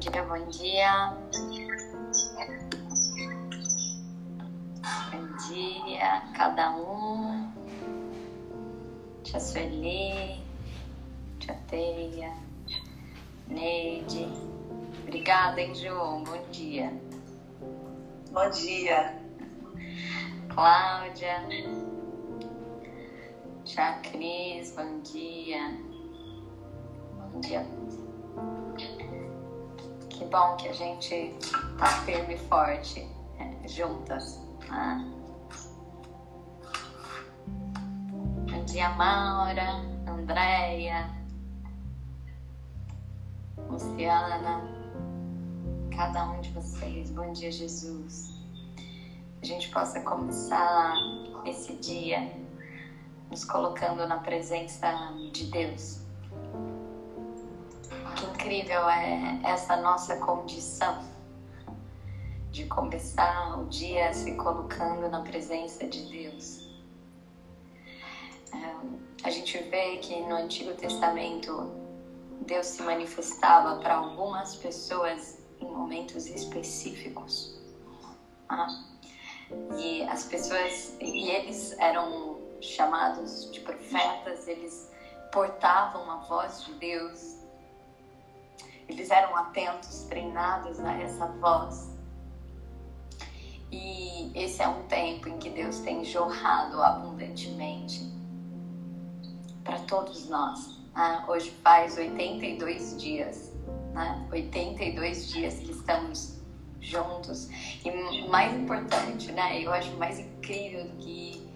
dia, bom dia. Bom dia, cada um. Tia Sueli, Tia Teia, Neide. Obrigada, hein, João? Bom dia. Bom dia. Cláudia. Tia Cris, bom dia. Bom dia. Que bom que a gente tá firme e forte é, juntas. Né? Bom dia, Maura, Andréia, Luciana, cada um de vocês. Bom dia, Jesus. A gente possa começar esse dia nos colocando na presença de Deus incrível é essa nossa condição de começar o dia se colocando na presença de Deus. É, a gente vê que no Antigo Testamento Deus se manifestava para algumas pessoas em momentos específicos. Ah, e as pessoas, e eles eram chamados de profetas, eles portavam a voz de Deus eles eram atentos, treinados a essa voz. E esse é um tempo em que Deus tem jorrado abundantemente para todos nós. Né? Hoje faz 82 dias, né? 82 dias que estamos juntos. E mais importante, né? Eu acho mais incrível do que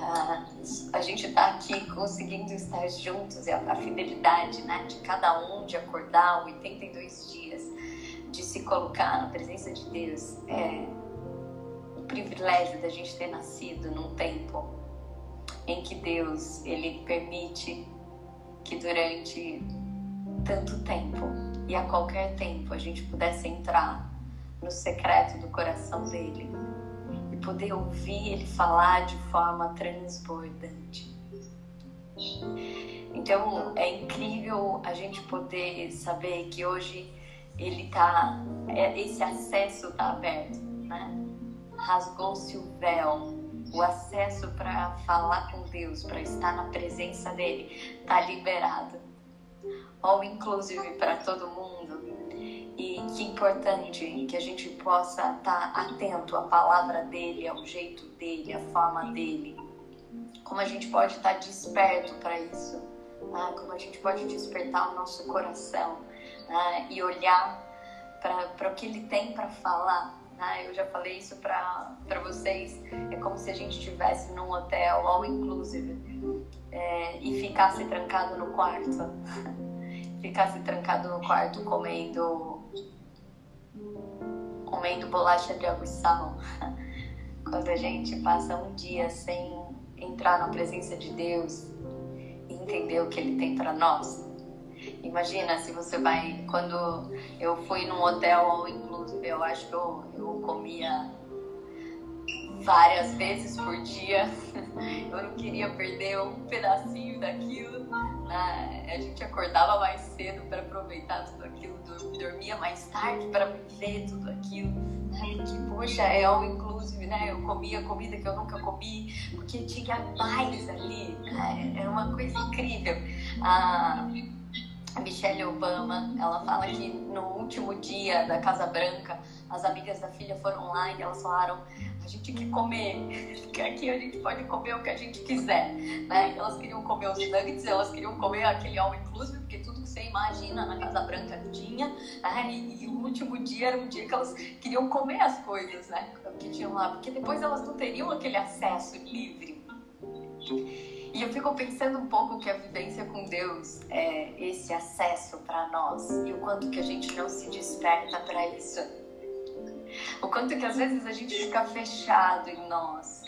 ah, a gente está aqui conseguindo estar juntos e a, a, fidelidade né, de cada um de acordar 82 dias, de se colocar na presença de Deus. É o privilégio da gente ter nascido num tempo em que Deus ele permite que durante tanto tempo e a qualquer tempo a gente pudesse entrar no secreto do coração dele poder ouvir ele falar de forma transbordante. Então é incrível a gente poder saber que hoje ele tá, é, esse acesso está aberto, né? Rasgou-se o véu, o acesso para falar com Deus, para estar na presença dele, está liberado. All inclusive para todo mundo e que importante que a gente possa estar atento à palavra dele, ao jeito dele, à forma dele. Como a gente pode estar desperto para isso. Né? Como a gente pode despertar o nosso coração né? e olhar para o que ele tem para falar. Né? Eu já falei isso para vocês. É como se a gente estivesse num hotel all inclusive é, e ficasse trancado no quarto. ficasse trancado no quarto comendo comendo bolacha de água e sal. Quando a gente passa um dia sem entrar na presença de Deus e entender o que Ele tem para nós. Imagina se você vai. Quando eu fui num hotel inclusive, eu acho que eu, eu comia várias vezes por dia. Eu não queria perder um pedacinho daquilo. Né? A gente acordava mais cedo para aproveitar tudo aquilo, dormia mais tarde para viver tudo aquilo. Né? Porque, poxa, é all inclusive, né? Eu comia comida que eu nunca comi, porque tinha paz ali. Né? Era uma coisa incrível. A Michelle Obama, ela fala que no último dia da Casa Branca, as amigas da filha foram lá e elas falaram a gente quer comer, porque aqui a gente pode comer o que a gente quiser, né? Elas queriam comer os nuggets, elas queriam comer aquele all inclusive, porque tudo que você imagina na Casa Branca tinha, né? E, e, o último dia era um dia que elas queriam comer as coisas, né? Que tinham lá, porque depois elas não teriam aquele acesso livre. E eu fico pensando um pouco que a vivência com Deus é esse acesso para nós e o quanto que a gente não se desperta para isso. O quanto que às vezes a gente fica fechado em nós,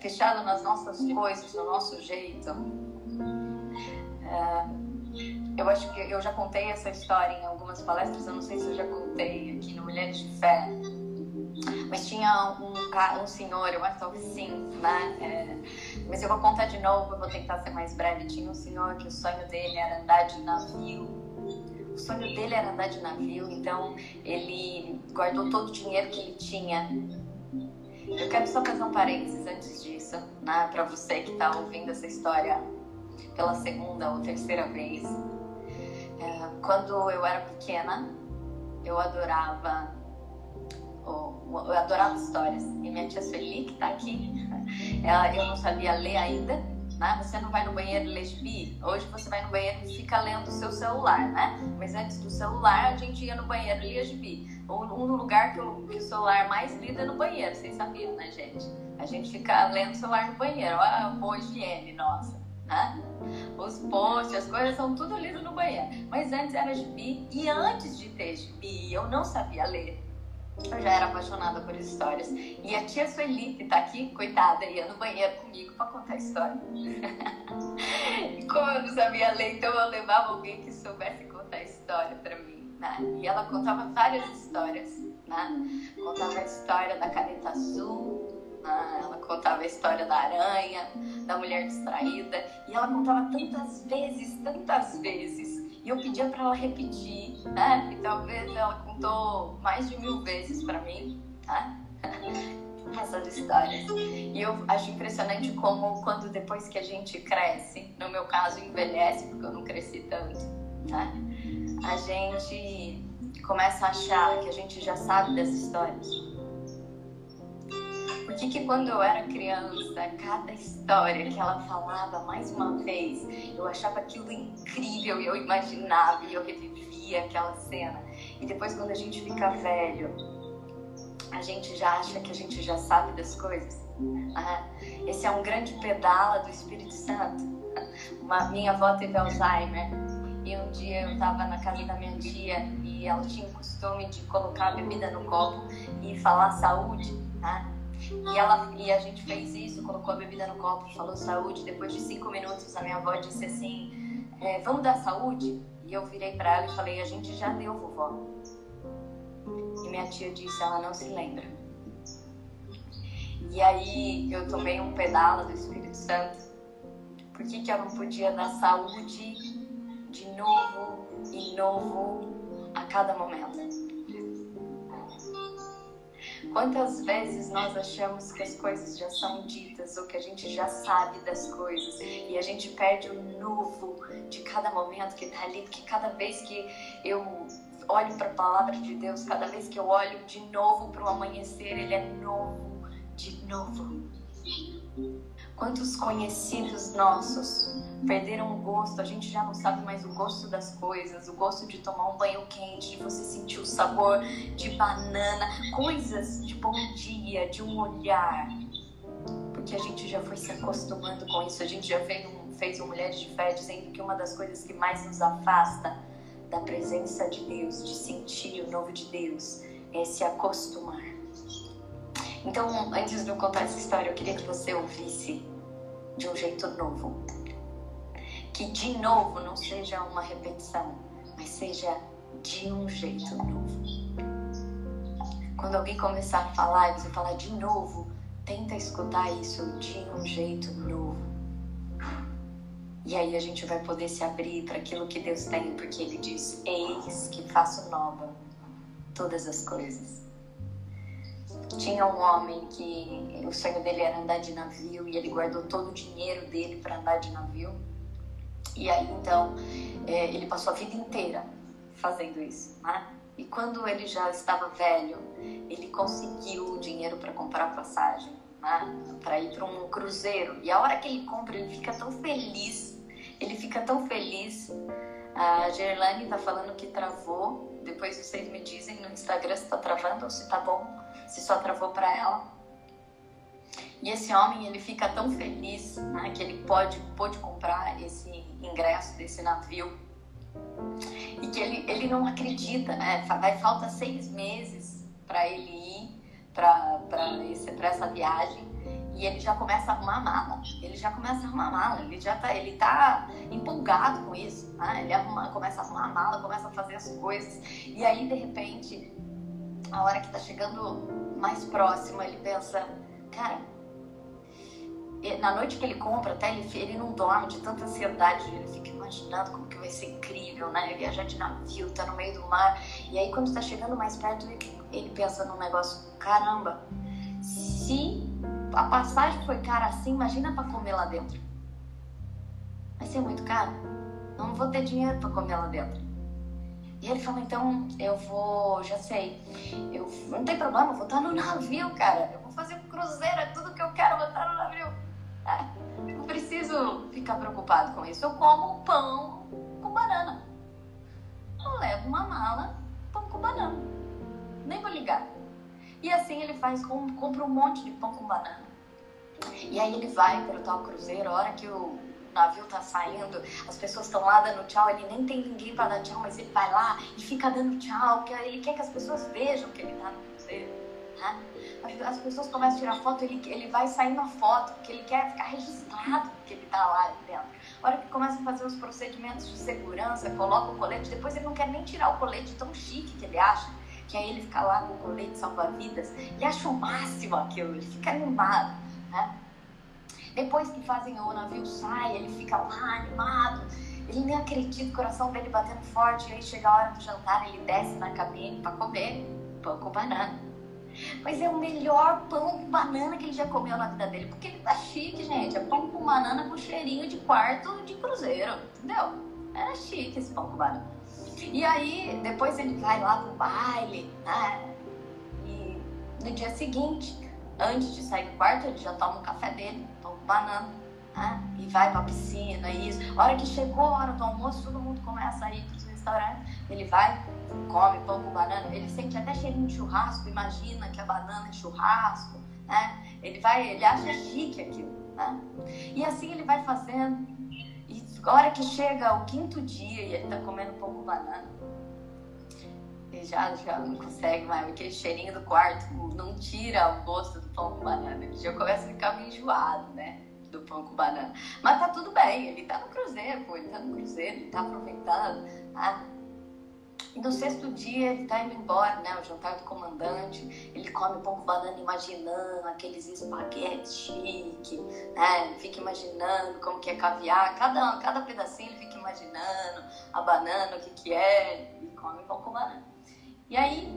fechado nas nossas coisas, no nosso jeito. É, eu acho que eu já contei essa história em algumas palestras, eu não sei se eu já contei aqui no Mulheres de Fé. Mas tinha um, um senhor, eu acho que sim, né? É, mas eu vou contar de novo, eu vou tentar ser mais breve. Tinha um senhor que o sonho dele era andar de navio sonho dele era andar de navio, então ele guardou todo o dinheiro que ele tinha. Eu quero só fazer um parênteses antes disso, né, para você que está ouvindo essa história pela segunda ou terceira vez. É, quando eu era pequena, eu adorava eu adorava histórias. E minha tia Sueli, que está aqui, ela, eu não sabia ler ainda, né? Você não vai no banheiro ler gibi? Hoje você vai no banheiro e fica lendo o seu celular, né? Mas antes do celular, a gente ia no banheiro e lia gibi. Um lugar que o, que o celular mais lido é no banheiro, vocês sabiam, né, gente? A gente fica lendo o celular no banheiro. Olha a boa higiene nossa, né? Os posts, as coisas são tudo lido no banheiro. Mas antes era gibi, e antes de ter gibi, eu não sabia ler eu já era apaixonada por histórias. E a tia Sueli, que tá aqui, coitada, ia no banheiro comigo para contar história. e como eu não sabia ler, então eu levava alguém que soubesse contar história para mim. Né? E ela contava várias histórias. Né? Contava a história da caneta azul, né? ela contava a história da aranha, da mulher distraída. E ela contava tantas vezes, tantas vezes eu pedia para ela repetir, né? E talvez ela contou mais de mil vezes para mim, tá? Essas histórias. E eu acho impressionante como, quando depois que a gente cresce, no meu caso envelhece, porque eu não cresci tanto, né? A gente começa a achar que a gente já sabe das histórias por que, quando eu era criança, cada história que ela falava mais uma vez, eu achava aquilo incrível e eu imaginava e eu revivia aquela cena. E depois, quando a gente fica velho, a gente já acha que a gente já sabe das coisas. Ah, esse é um grande pedala do Espírito Santo. Uma, minha avó teve Alzheimer e um dia eu estava na casa da minha tia e ela tinha o costume de colocar a bebida no copo e falar saúde. Tá? E, ela, e a gente fez isso, colocou a bebida no copo, falou saúde. Depois de cinco minutos, a minha avó disse assim: é, Vamos dar saúde? E eu virei para ela e falei: A gente já deu, vovó. E minha tia disse: Ela não se lembra. E aí eu tomei um pedala do Espírito Santo. Por que, que eu não podia dar saúde de novo e novo a cada momento? Quantas vezes nós achamos que as coisas já são ditas ou que a gente já sabe das coisas e a gente perde o novo de cada momento que está ali, porque cada vez que eu olho para a palavra de Deus, cada vez que eu olho de novo para o amanhecer, ele é novo, de novo. Quantos conhecidos nossos perderam o gosto, a gente já não sabe mais o gosto das coisas, o gosto de tomar um banho quente, de você sentir o sabor de banana, coisas de bom dia, de um olhar. Porque a gente já foi se acostumando com isso, a gente já fez um, fez um Mulheres de Fé dizendo que uma das coisas que mais nos afasta da presença de Deus, de sentir o novo de Deus, é se acostumar. Então, antes de eu contar essa história, eu queria que você ouvisse de um jeito novo. Que de novo não seja uma repetição, mas seja de um jeito novo. Quando alguém começar a falar e você falar de novo, tenta escutar isso de um jeito novo. E aí a gente vai poder se abrir para aquilo que Deus tem, porque Ele diz: Eis que faço nova todas as coisas. Tinha um homem que o sonho dele era andar de navio e ele guardou todo o dinheiro dele para andar de navio. E aí então é, ele passou a vida inteira fazendo isso, né? E quando ele já estava velho, ele conseguiu o dinheiro para comprar passagem, né? Para ir para um cruzeiro. E a hora que ele compra, ele fica tão feliz. Ele fica tão feliz. A Gerlane está falando que travou. Depois vocês me dizem no Instagram se está travando ou se está bom se só travou para ela. E esse homem, ele fica tão feliz né, que ele pode, pode comprar esse ingresso desse navio e que ele, ele não acredita, né? Vai falta seis meses para ele ir para essa viagem e ele já começa a arrumar mala. Ele já começa a arrumar mala. Ele já tá, ele tá empolgado com isso. Né? Ele arruma, começa a arrumar mala, começa a fazer as coisas e aí de repente a hora que tá chegando mais próximo, ele pensa, cara, na noite que ele compra, até ele, ele não dorme de tanta ansiedade, ele fica imaginando como que vai ser incrível, né? Viajar de navio, tá no meio do mar. E aí quando tá chegando mais perto, ele, ele pensa num negócio, caramba, se a passagem foi cara assim, imagina para comer lá dentro. Vai ser muito caro. Não vou ter dinheiro para comer lá dentro. E ele falou, então eu vou, já sei, eu não tem problema, eu vou estar no navio, cara. Eu vou fazer um cruzeiro, é tudo que eu quero, vou estar no navio. É, não preciso ficar preocupado com isso. Eu como pão com banana. Eu levo uma mala, pão com banana. Nem vou ligar. E assim ele faz, compra um monte de pão com banana. E aí ele vai para o tal cruzeiro, a hora que o navio tá saindo, as pessoas estão lá dando tchau, ele nem tem ninguém para dar tchau, mas ele vai lá e fica dando tchau, porque ele quer que as pessoas vejam que ele tá no cruzeiro. Né? As pessoas começam a tirar foto, ele, ele vai sair na foto, porque ele quer ficar registrado que ele tá lá dentro. A hora que começa a fazer os procedimentos de segurança, coloca o colete, depois ele não quer nem tirar o colete tão chique que ele acha, que aí ele fica lá com o colete salva-vidas e acha o máximo aquilo, ele fica animado. Né? Depois que fazem o navio sai, ele fica lá animado. Ele nem acredita, o coração dele batendo forte. E aí chega a hora do jantar, ele desce na cabine para comer pão com banana. Mas é o melhor pão com banana que ele já comeu na vida dele. Porque ele tá chique, gente. É pão com banana com cheirinho de quarto de cruzeiro. Entendeu? Era chique esse pão com banana. E aí, depois ele vai lá pro baile, né? E no dia seguinte, antes de sair do quarto, ele já toma o café dele banana, né? E vai pra piscina, isso. A hora que chegou a hora do almoço, todo mundo começa a ir pros restaurantes. Ele vai, come pão com banana, ele sente até cheirinho de churrasco, imagina que a banana é churrasco, né? Ele vai, ele acha chique aquilo, né? E assim ele vai fazendo. A hora que chega o quinto dia e ele tá comendo pão com banana, ele já, já não consegue mais, aquele cheirinho do quarto não tira o gosto do pão com banana. Ele já começa a ficar meio enjoado, né? Do pão com banana. Mas tá tudo bem, ele tá no cruzeiro, pô, ele tá no cruzeiro, ele tá aproveitando, tá? E no sexto dia ele tá indo embora, né? O jantar do comandante. Ele come pão com banana imaginando aqueles espaguetes chique, né? Ele fica imaginando como que é caviar. Cada, cada pedacinho ele fica imaginando a banana, o que que é. E come pão com banana. E aí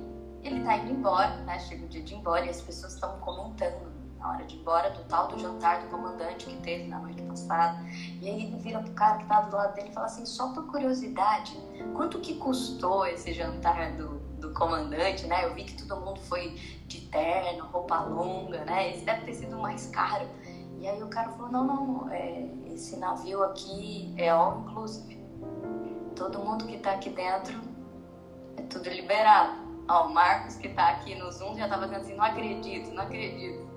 ele tá indo embora, né? Chega o dia de ir embora e as pessoas estão comentando na hora de ir embora do tal do jantar do comandante que teve na noite passada. E aí ele vira pro cara que tá do lado dele e fala assim, só por curiosidade, quanto que custou esse jantar do, do comandante, né? Eu vi que todo mundo foi de terno, roupa longa, né? Esse deve ter sido mais caro. E aí o cara falou, não, não, é, esse navio aqui é all inclusive. Todo mundo que tá aqui dentro é tudo liberado. Ó, o Marcos que tá aqui no Zoom já tava dizendo assim, não acredito, não acredito,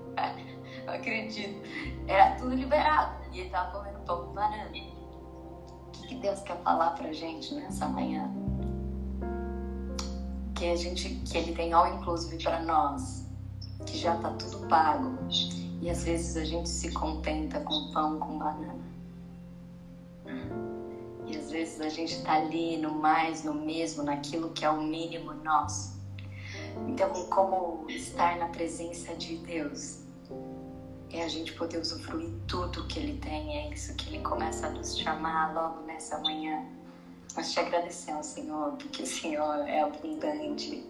não acredito. Era tudo liberado. E ele tava comendo pão com banana. O que, que Deus quer falar pra gente nessa manhã? Que a gente, que Ele tem all inclusive para nós, que já tá tudo pago. E às vezes a gente se contenta com pão com banana. E às vezes a gente está ali no mais, no mesmo, naquilo que é o mínimo nosso. Então, como estar na presença de Deus é a gente poder usufruir tudo que Ele tem, é isso que Ele começa a nos chamar logo nessa manhã. Nós te agradecemos, Senhor, porque o Senhor é abundante,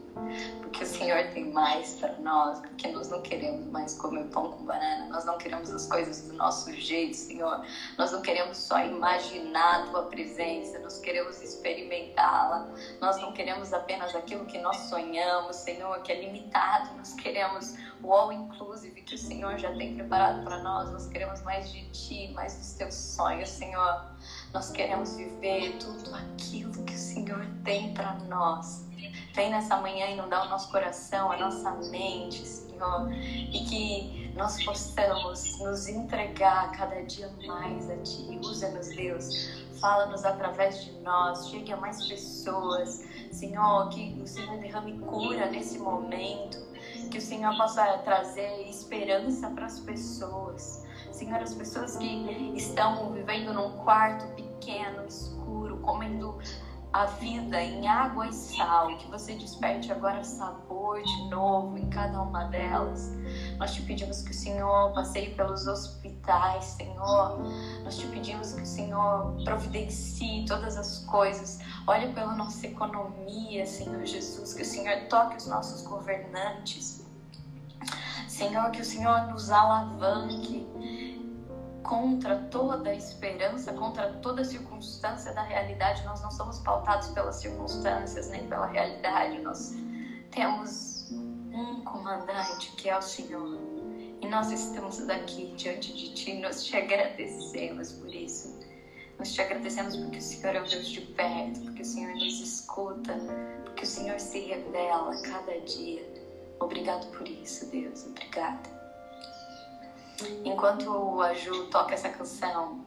porque o Senhor tem mais para nós, porque nós não queremos mais comer pão com banana, nós não queremos as coisas do nosso jeito, Senhor. Nós não queremos só imaginar a tua presença, nós queremos experimentá-la. Nós não queremos apenas aquilo que nós sonhamos, Senhor, que é limitado. Nós queremos o all inclusive que o Senhor já tem preparado para nós. Nós queremos mais de ti, mais dos teus sonhos, Senhor. Nós queremos viver tudo aquilo que o Senhor tem para nós. Vem nessa manhã inundar o nosso coração, a nossa mente, Senhor, e que nós possamos nos entregar cada dia mais a Ti. Usa-nos, Deus. Fala-nos através de nós, chegue a mais pessoas. Senhor, que o Senhor derrame cura nesse momento, que o Senhor possa trazer esperança para as pessoas. Senhor, as pessoas que estão vivendo num quarto pequeno, escuro, comendo a vida em água e sal, que você desperte agora sabor de novo em cada uma delas. Nós te pedimos que o Senhor passeie pelos hospitais, Senhor. Nós te pedimos que o Senhor providencie todas as coisas. Olhe pela nossa economia, Senhor Jesus. Que o Senhor toque os nossos governantes. Senhor, que o Senhor nos alavanque contra toda esperança, contra toda circunstância da realidade. Nós não somos pautados pelas circunstâncias nem pela realidade. Nós temos um comandante que é o Senhor. E nós estamos aqui diante de Ti, nós te agradecemos por isso. Nós te agradecemos porque o Senhor é um Deus de perto, porque o Senhor nos escuta, porque o Senhor se revela a cada dia. Obrigado por isso, Deus. Obrigada. Enquanto a Ju toca essa canção,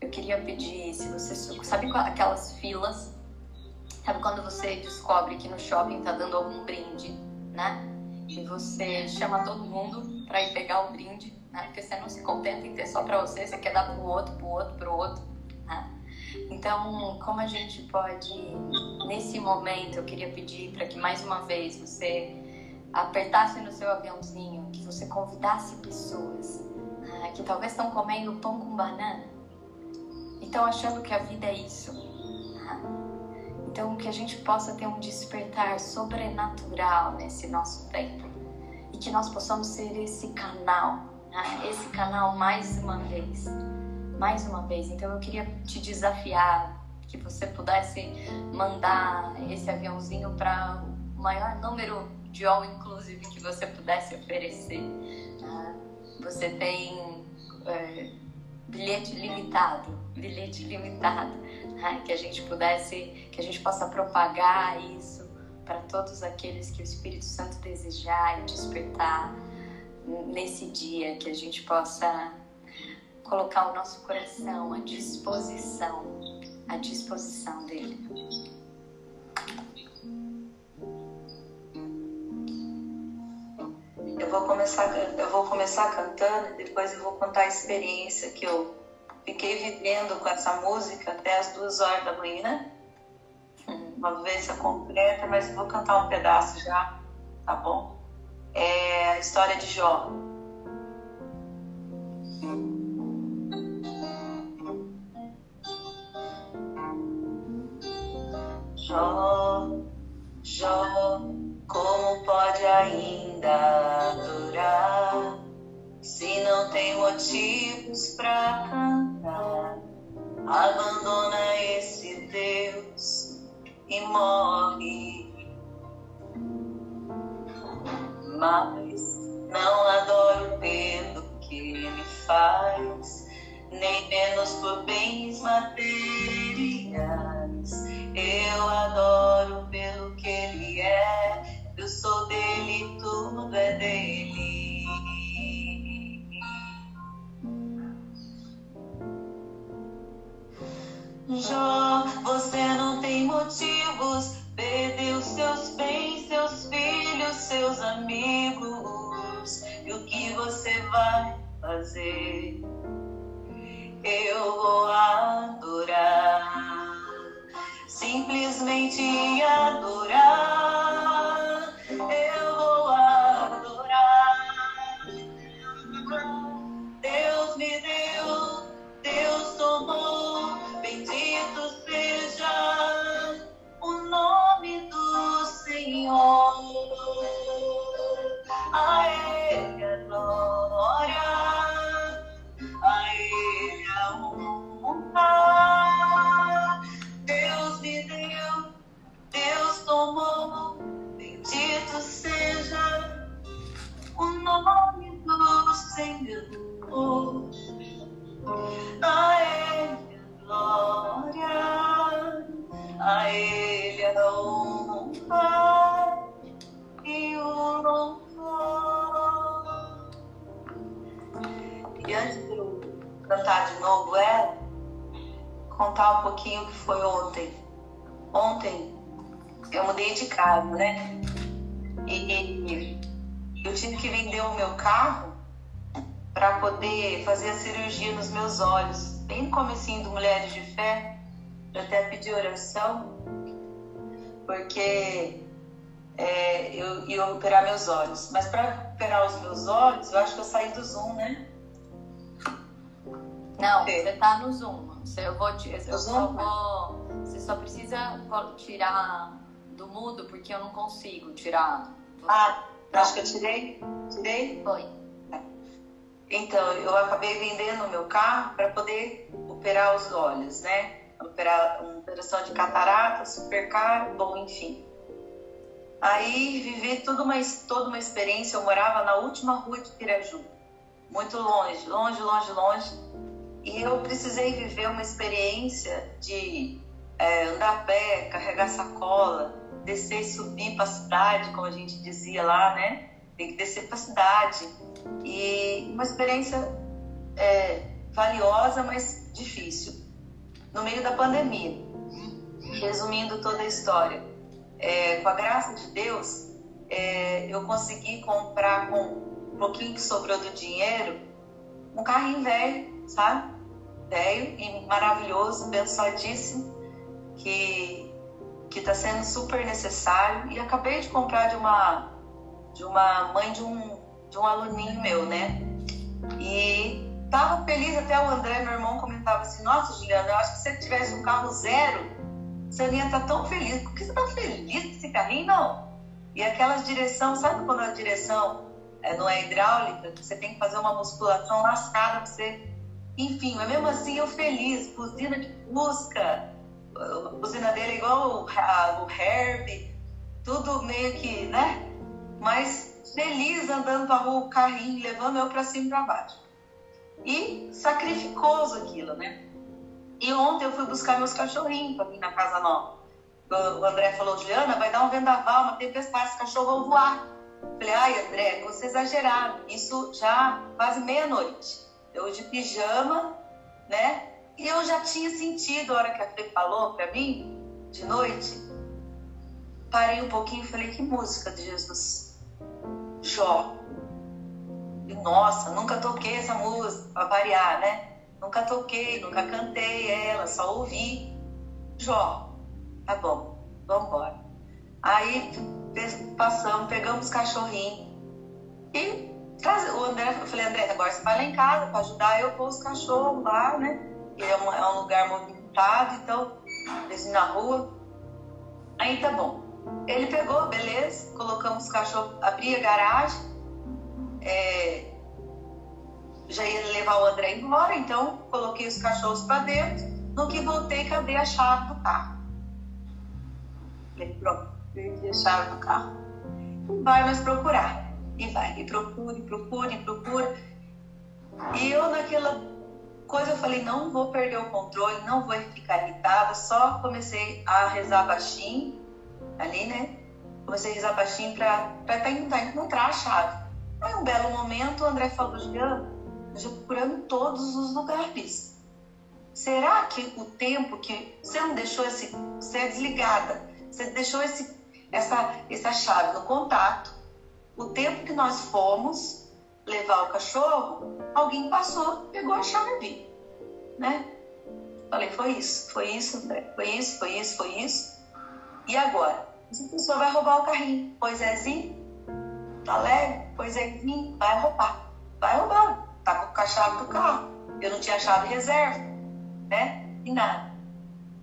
eu queria pedir se você sabe aquelas filas, sabe quando você descobre que no shopping tá dando algum brinde, né? E você chama todo mundo para ir pegar o brinde, né? Porque você não se contenta em ter só para você, você quer dar pro outro, pro outro, pro outro, né? Então, como a gente pode nesse momento, eu queria pedir para que mais uma vez você apertasse no seu aviãozinho, que você convidasse pessoas né, que talvez estão comendo pão com banana e estão achando que a vida é isso. Né? Então, que a gente possa ter um despertar sobrenatural nesse nosso tempo e que nós possamos ser esse canal, né? esse canal mais uma vez. Mais uma vez. Então, eu queria te desafiar que você pudesse mandar esse aviãozinho para o maior número de all inclusive que você pudesse oferecer. Você tem é, bilhete limitado, bilhete limitado, né? que a gente pudesse, que a gente possa propagar isso para todos aqueles que o Espírito Santo desejar e despertar nesse dia, que a gente possa colocar o nosso coração à disposição, à disposição dele. Vou começar, eu vou começar cantando e depois eu vou contar a experiência que eu fiquei vivendo com essa música até as duas horas da manhã. Uma vivência completa, mas eu vou cantar um pedaço já, tá bom? É a história de Jó. Jó, Jó, como pode ainda adorar se não tem motivos para cantar? Abandona esse Deus e morre. Mas não adoro pelo que ele faz, nem menos por bens materiais. Eu adoro pelo que ele é sou dele, tudo é dele. Jó, você não tem motivos, perdeu seus bens, seus filhos, seus amigos. E o que você vai fazer? Eu vou adorar, simplesmente adorar. Olhos. Mas para recuperar os meus olhos, eu acho que eu saí do Zoom, né? Não, é. você tá no Zoom. Eu vou, eu Zoom? vou, você só precisa tirar do mudo, porque eu não consigo tirar. Ah, acho que eu tirei? Tirei? Foi. Então, eu acabei vendendo o meu carro para poder operar os olhos, né? Operar uma operação de catarata, super caro, bom, enfim. Aí vivi toda uma, toda uma experiência. Eu morava na última rua de Piraju, muito longe, longe, longe, longe. E eu precisei viver uma experiência de é, andar a pé, carregar sacola, descer e subir para a cidade, como a gente dizia lá, né? Tem que descer para a cidade. E uma experiência é, valiosa, mas difícil. No meio da pandemia. Resumindo toda a história, é, com a graça de Deus, é, eu consegui comprar com um pouquinho que sobrou do dinheiro um carrinho velho, sabe? Velho e maravilhoso, abençoadíssimo, que que está sendo super necessário. E acabei de comprar de uma de uma mãe de um de um aluninho meu, né? E tava feliz até o André, meu irmão, comentava assim: Nossa, Juliana, eu acho que se você tivesse um carro zero, estar tá tão feliz. Por que você tá feliz com esse carrinho? Não. E aquelas direção, sabe quando a direção é, não é hidráulica? Você tem que fazer uma musculação lascada para você. Enfim, mas mesmo assim eu feliz, buzina de busca, a buzina dele é igual o, a, o Herb, tudo meio que, né? Mas feliz andando para rua, o carrinho, levando eu para cima e para baixo. E sacrificoso aquilo, né? E ontem eu fui buscar meus cachorrinhos vir na casa nova. O André falou, Juliana, vai dar um vendaval, uma tempestade, os cachorros vão voar. Falei, ai, André, você exagerado. Isso já quase meia-noite. Eu de pijama, né? E eu já tinha sentido a hora que a Fê falou para mim, de noite. Parei um pouquinho e falei: que música de Jesus? Jó. E, nossa, nunca toquei essa música, para variar, né? Nunca toquei, nunca cantei ela, só ouvi. Jó. Tá bom, vamos embora. Aí passamos, pegamos os cachorrinhos e o André, eu falei, André, agora você vai lá em casa para ajudar eu pôr os cachorros lá, né? é um, é um lugar movimentado, então, assim, na rua. Aí tá bom. Ele pegou, beleza, colocamos os cachorros, abri a garagem, é, já ia levar o André embora, então coloquei os cachorros para dentro. No que voltei, cadê a chave do carro? Falei, pronto, perdi a chave do carro. Vai mais procurar. E vai, e procura, e procura, e procura. E eu naquela coisa eu falei, não vou perder o controle, não vou ficar irritada, só comecei a rezar baixinho, ali, né? Comecei a rezar baixinho para tentar encontrar a chave. Aí, um belo momento, o André falou, Juliana, procurando todos os lugares. Será que o tempo que você não deixou esse, você é desligada, você deixou esse, essa, essa chave no contato, o tempo que nós fomos levar o cachorro, alguém passou, pegou a chave, né? Falei, foi isso, foi isso, foi isso, foi isso, foi isso. E agora? Essa pessoa vai roubar o carrinho. Pois é, Zinho, tá leve? Pois é, Zinho, vai roubar. Vai roubar. Tá com a chave do carro. Eu não tinha chave reserva, né? E nada.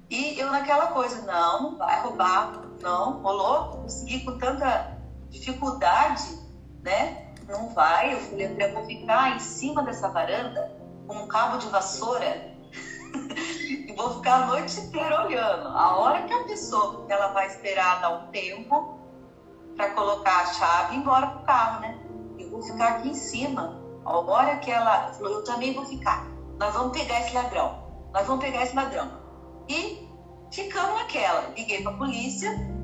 E eu naquela coisa, não, não vai roubar, não, rolou, consegui com tanta dificuldade, né? não vai. Eu falei, eu vou ficar em cima dessa varanda com um cabo de vassoura e vou ficar a noite inteira olhando. A hora que a pessoa, ela vai esperar dar um tempo para colocar a chave e ir embora pro carro, né? Eu vou ficar aqui em cima. A hora que ela falou, eu também vou ficar. Nós vamos pegar esse ladrão. Nós vamos pegar esse ladrão. E ficamos naquela. Liguei para a polícia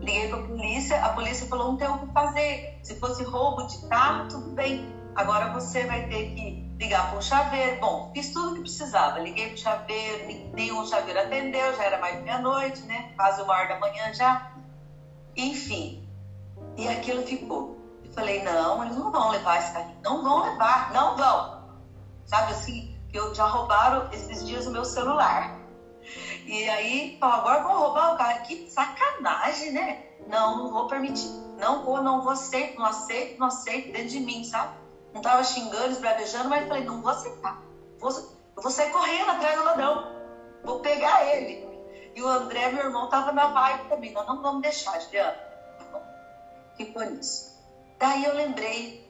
Liguei para a polícia, a polícia falou: não tem o que fazer. Se fosse roubo de carro, tudo bem. Agora você vai ter que ligar para um chaveiro. Bom, fiz tudo o que precisava. Liguei para o chaveiro, nenhum chaveiro atendeu, já era mais de meia-noite, né? Quase uma hora da manhã já. Enfim, e aquilo ficou. Falei: não, eles não vão levar esse carrinho. Não vão levar, não vão. Sabe assim, eu já roubaram esses dias o meu celular. E aí, agora vou roubar o carro. Que sacanagem, né? Não, não vou permitir. Não vou, não vou aceito, não aceito, não aceito dentro de mim, sabe? Não tava xingando, esbravejando, mas falei, não vou aceitar. Vou, eu vou sair correndo atrás do ladrão. Vou pegar ele. E o André, meu irmão, tava na vibe também. Nós não vamos deixar, Juliana. Ficou nisso. Daí eu lembrei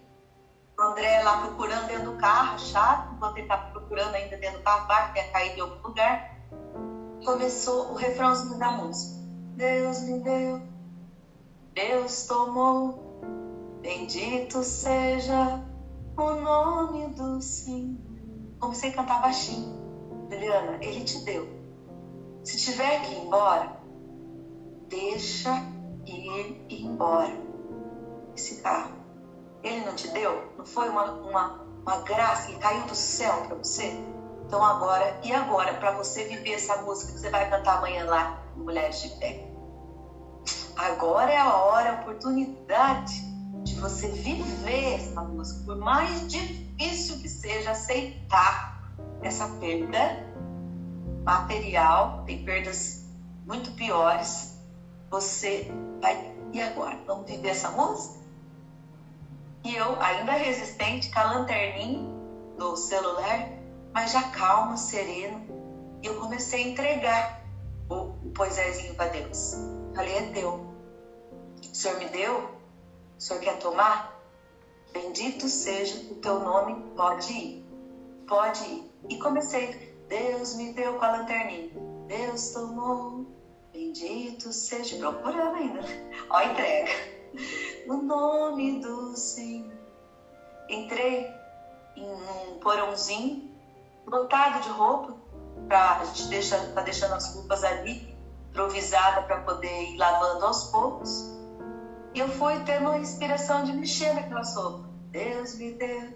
o André lá procurando dentro do carro, chato, enquanto ele estava procurando ainda dentro do carro, vai ter caído em algum lugar. Começou o refrãozinho da música. Deus me deu, Deus tomou, bendito seja o nome do Senhor. Comecei a cantar baixinho. Juliana, ele te deu. Se tiver que ir embora, deixa ir embora. Esse carro. Ele não te deu? Não foi uma, uma, uma graça que caiu do céu para você? Então agora, e agora, para você viver essa música que você vai cantar amanhã lá, Mulheres de Fé? Agora é a hora, a oportunidade de você viver essa música, por mais difícil que seja aceitar essa perda material, tem perdas muito piores. Você vai, e agora? Vamos viver essa música? E eu, ainda resistente, com a lanterninha do celular, mas já calmo, sereno, eu comecei a entregar o, poisésinho para Deus. Falei, é teu. O Senhor me deu? O Senhor quer tomar? Bendito seja o teu nome, pode ir. Pode ir. E comecei, Deus me deu com a lanterninha. Deus tomou, bendito seja. Procurando ainda. Ó entrega no nome do Senhor. Entrei em um porãozinho lotado de roupa, pra, a gente deixa, tá deixando as roupas ali, improvisada para poder ir lavando aos poucos. E eu fui tendo uma inspiração de mexer naquela roupas. Deus me deu,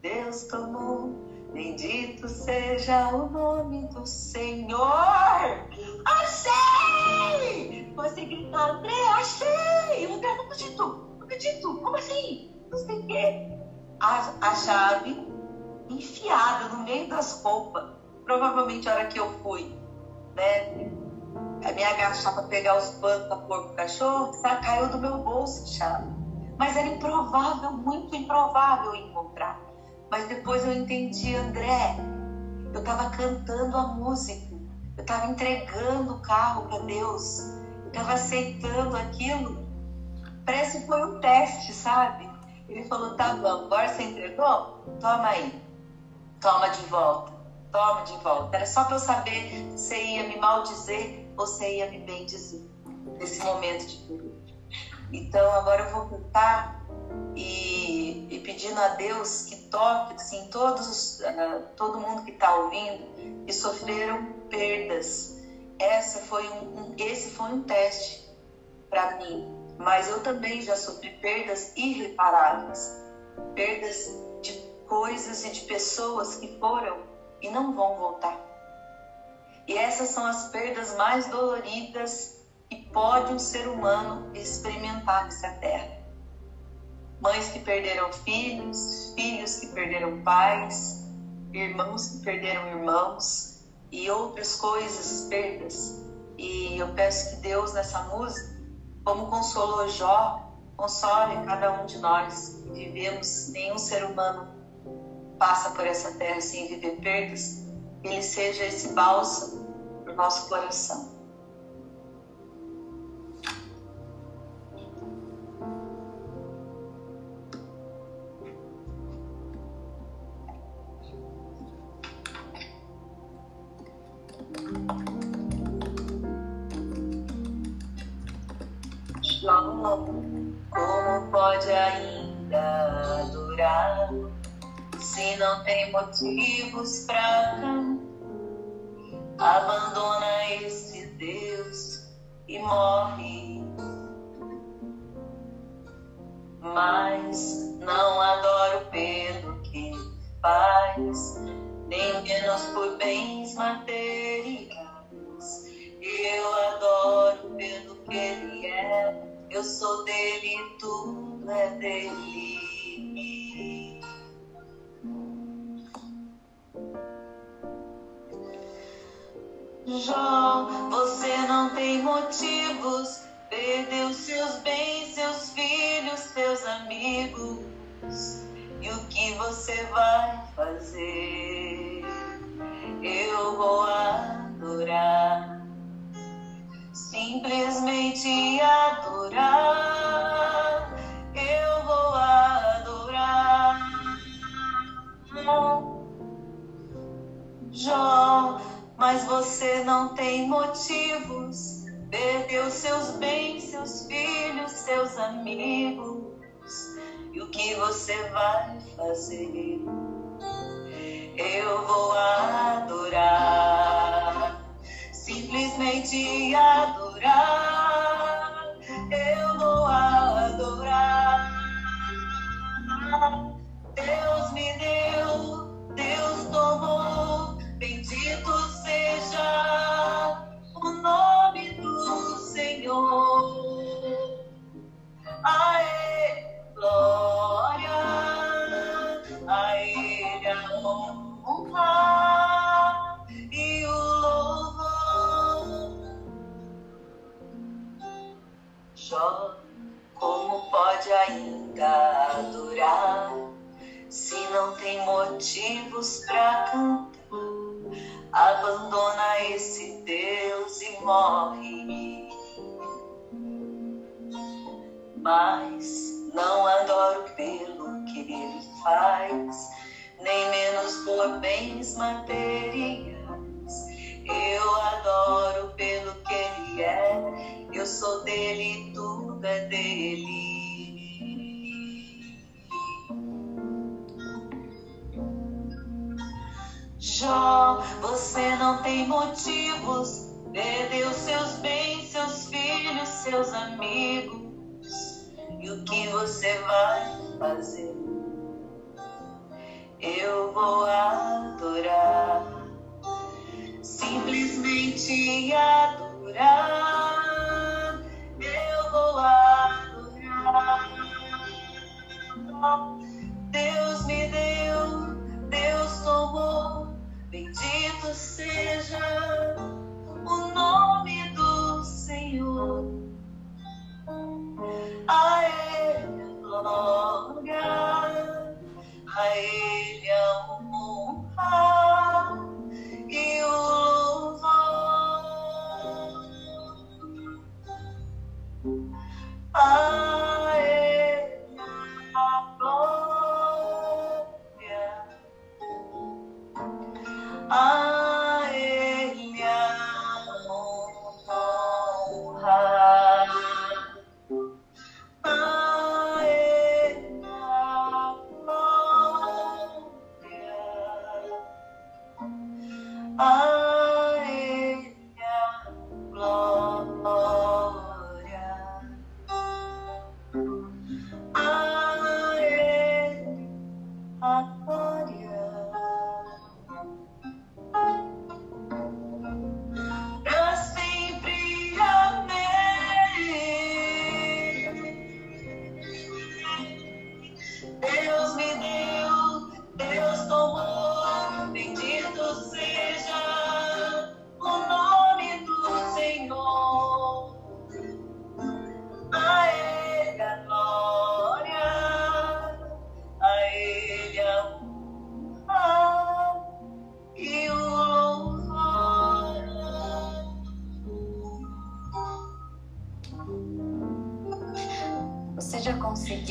Deus tomou, bendito seja o nome do Senhor. Achei! Você gritar, André, achei! André, não acredito, não acredito, como assim? Não sei o quê. A, a chave enfiada no meio das roupas. Provavelmente a hora que eu fui, né? A minha agachar para pegar os panos para pôr pro cachorro, sabe? caiu do meu bolso a chave. Mas era improvável, muito improvável encontrar. Mas depois eu entendi, André, eu estava cantando a música eu estava entregando o carro para Deus, eu estava aceitando aquilo. Parece que foi um teste, sabe? Ele falou: tá bom, agora você entregou? Toma aí, toma de volta, toma de volta. Era só para eu saber se ia me maldizer ou se ia me bendizer nesse momento de perigo. Então agora eu vou cantar e, e, pedindo a Deus que toque assim, todos, uh, todo mundo que está ouvindo que sofreram perdas. Essa foi um, um esse foi um teste para mim, mas eu também já sofri perdas irreparáveis, perdas de coisas e de pessoas que foram e não vão voltar. E essas são as perdas mais doloridas que pode um ser humano experimentar nessa terra. Mães que perderam filhos, filhos que perderam pais, irmãos que perderam irmãos, e outras coisas, perdas. E eu peço que Deus, nessa música, como consolou Jó, console cada um de nós que vivemos, nenhum ser humano passa por essa terra sem viver perdas, ele seja esse bálsamo para o nosso coração. Não tem motivos pra abandona esse Deus e morre. Mas não adoro pelo que faz nem menos por bens materiais. Eu adoro pelo que ele é eu sou dele, tudo é dele. Jó, você não tem motivos, perdeu seus bens, seus filhos, seus amigos. E o que você vai fazer? Eu vou adorar, simplesmente adorar. Eu vou adorar. Jó, mas você não tem motivos. Perdeu seus bens, seus filhos, seus amigos. E o que você vai fazer? Eu vou adorar, simplesmente adorar. Eu vou adorar. Deus me deu, Deus tomou. Bendito Mas não adoro pelo que ele faz, nem menos por bens materiais. Eu adoro pelo que ele é, eu sou dele, tudo é dele. Jó, você não tem motivos. Perdeu seus bens, seus filhos, seus amigos. E o que você vai fazer? Eu vou adorar. Simplesmente adorar. Eu vou adorar.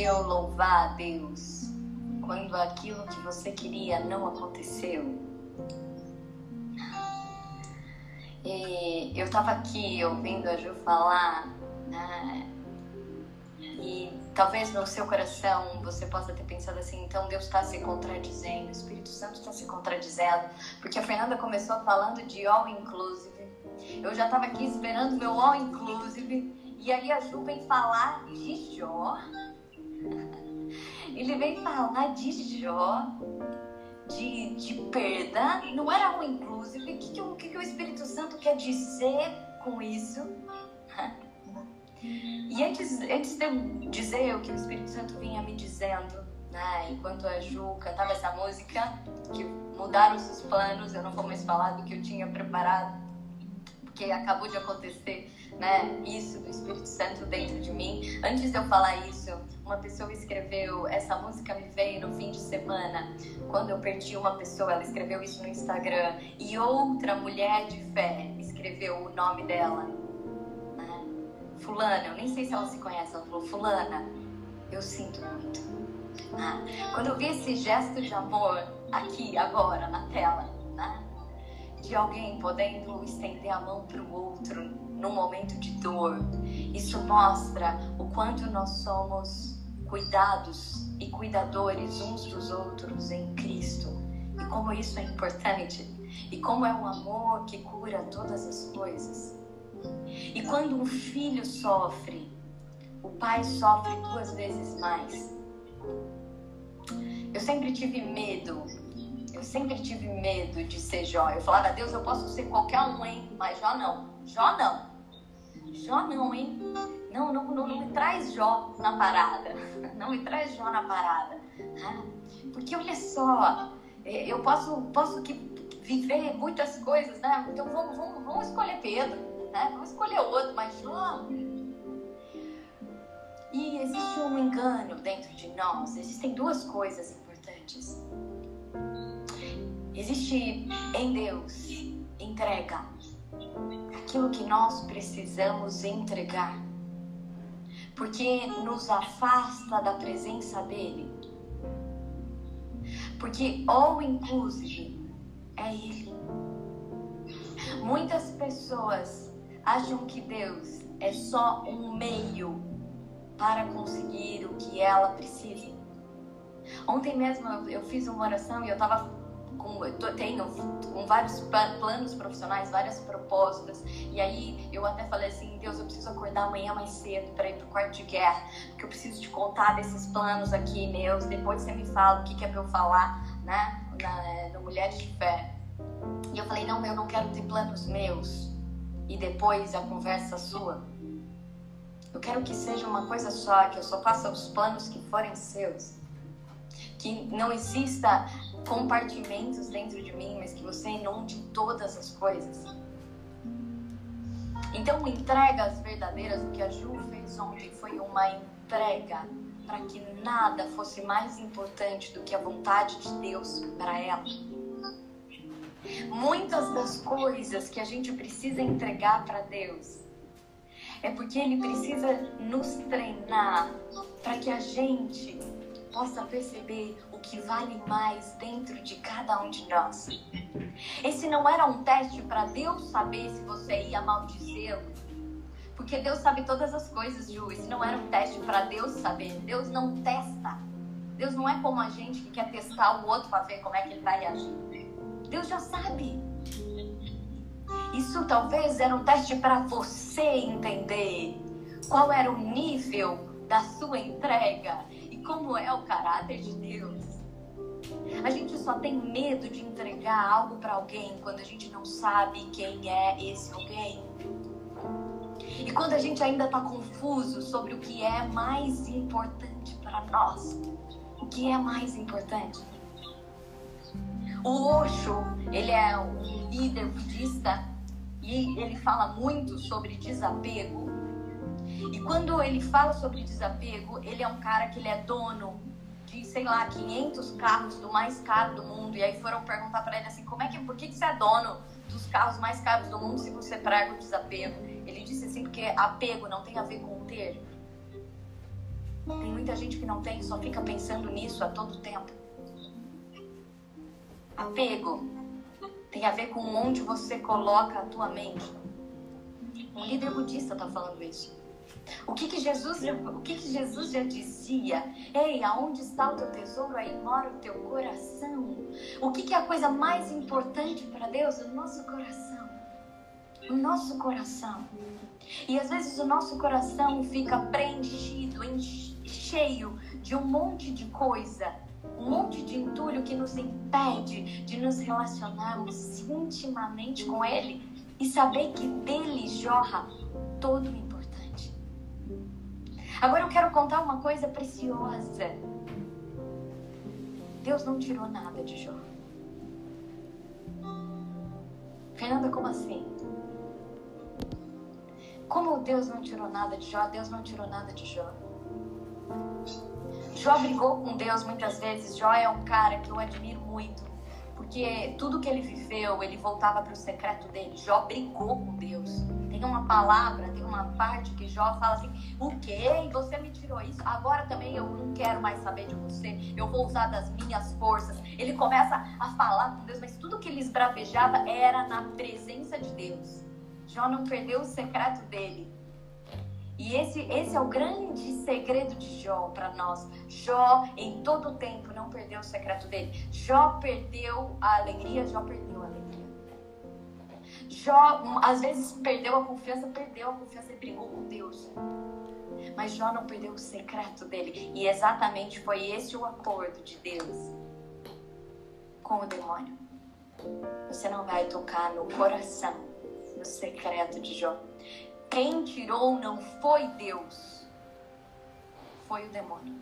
Conseguiu louvar a Deus quando aquilo que você queria não aconteceu? E eu tava aqui ouvindo a Ju falar, né? E talvez no seu coração você possa ter pensado assim, então Deus está se contradizendo, o Espírito Santo está se contradizendo, porque a Fernanda começou falando de all inclusive. Eu já estava aqui esperando meu all inclusive, e aí a Ju vem falar de Jó. Ele vem falar de Jó, de, de perda, não era all inclusive. O que, que, o que, que o Espírito Santo quer dizer com isso? E antes, antes de eu dizer o que o Espírito Santo vinha me dizendo, né, enquanto a Ju cantava essa música, que mudaram os planos, eu não vou mais falar do que eu tinha preparado. porque acabou de acontecer, né, isso do Espírito Santo dentro de mim. Antes de eu falar isso, uma pessoa escreveu, essa música me veio no fim de semana, quando eu perdi uma pessoa, ela escreveu isso no Instagram, e outra mulher de fé escreveu o nome dela. Né? Fulana, eu nem sei se ela se conhece, ela falou, Fulana, eu sinto muito. Né? Quando eu vi esse gesto de amor aqui, agora, na tela, né? de alguém podendo estender a mão para o outro no momento de dor, isso mostra o quanto nós somos cuidados e cuidadores uns dos outros em Cristo e como isso é importante e como é um amor que cura todas as coisas. E quando um filho sofre, o pai sofre duas vezes mais. Eu sempre tive medo, eu sempre tive medo de ser Jó. Eu falava, Deus, eu posso ser qualquer um, hein? Mas Jó não. Jó não. Jó não, hein? Não, não, não, não me traz Jó na parada. Não me traz Jó na parada. Porque olha só, é, eu posso, posso que viver muitas coisas, né? Então vamos, vamos, vamos escolher Pedro, né? Vamos escolher outro, mas Jó. E existe um engano dentro de nós. Existem duas coisas importantes. Existe em Deus entrega aquilo que nós precisamos entregar, porque nos afasta da presença dele. Porque all inclusive é ele. Muitas pessoas acham que Deus é só um meio para conseguir o que ela precisa. Ontem mesmo eu fiz uma oração e eu estava com, eu tenho com vários planos profissionais, várias propostas. E aí eu até falei assim, Deus, eu preciso acordar amanhã mais cedo para ir pro quarto de guerra, porque eu preciso te contar desses planos aqui meus. Depois você me fala o que, que é para eu falar, né, na, no Mulheres de Fé. E eu falei, não, eu não quero ter planos meus e depois a conversa sua. Eu quero que seja uma coisa só, que eu só faça os planos que forem seus. Que não exista compartimentos dentro de mim, mas que você inunde todas as coisas. Então, entregas verdadeiras, o que a Ju fez ontem foi uma entrega para que nada fosse mais importante do que a vontade de Deus para ela. Muitas das coisas que a gente precisa entregar para Deus é porque Ele precisa nos treinar para que a gente possa perceber que vale mais dentro de cada um de nós. Esse não era um teste para Deus saber se você ia maldizê-lo. Porque Deus sabe todas as coisas, Ju. Esse não era um teste para Deus saber. Deus não testa. Deus não é como a gente que quer testar o outro para ver como é que ele vai reagir. Deus já sabe. Isso talvez era um teste para você entender qual era o nível da sua entrega como é o caráter de Deus. A gente só tem medo de entregar algo para alguém quando a gente não sabe quem é esse alguém. E quando a gente ainda está confuso sobre o que é mais importante para nós. O que é mais importante? O Osho, ele é um líder budista e ele fala muito sobre desapego. E quando ele fala sobre desapego, ele é um cara que ele é dono sei lá, 500 carros do mais caro do mundo. E aí foram perguntar para ele assim, como é que, por que, que você é dono dos carros mais caros do mundo se você prega o desapego? Ele disse assim, porque apego não tem a ver com ter. Tem muita gente que não tem, só fica pensando nisso a todo tempo. Apego tem a ver com onde você coloca a tua mente. Um líder budista está falando isso. O que, que, Jesus, o que, que Jesus já dizia? Ei, aonde está o teu tesouro, aí mora o teu coração. O que, que é a coisa mais importante para Deus? O nosso coração. O nosso coração. E às vezes o nosso coração fica preenchido, cheio de um monte de coisa, um monte de entulho que nos impede de nos relacionarmos intimamente com Ele e saber que dele jorra todo o Agora eu quero contar uma coisa preciosa. Deus não tirou nada de Jó. Fernanda, como assim? Como Deus não tirou nada de Jó, Deus não tirou nada de Jó. Jó brigou com Deus muitas vezes. Jó é um cara que eu admiro muito. Porque tudo que ele viveu, ele voltava para o secreto dele. Jó brigou com Deus. Tem uma palavra, tem uma parte que Jó fala assim: O quê? Você me tirou isso? Agora também eu não quero mais saber de você. Eu vou usar das minhas forças. Ele começa a falar com Deus, mas tudo que ele esbravejava era na presença de Deus. Jó não perdeu o secreto dele. E esse, esse é o grande segredo de Jó para nós. Jó, em todo o tempo, não perdeu o secreto dele. Jó perdeu a alegria, Jó perdeu a alegria. Jó, às vezes, perdeu a confiança, perdeu a confiança e brigou com Deus. Mas Jó não perdeu o secreto dele. E exatamente foi esse o acordo de Deus com o demônio. Você não vai tocar no coração, no secreto de Jó. Quem tirou não foi Deus, foi o demônio.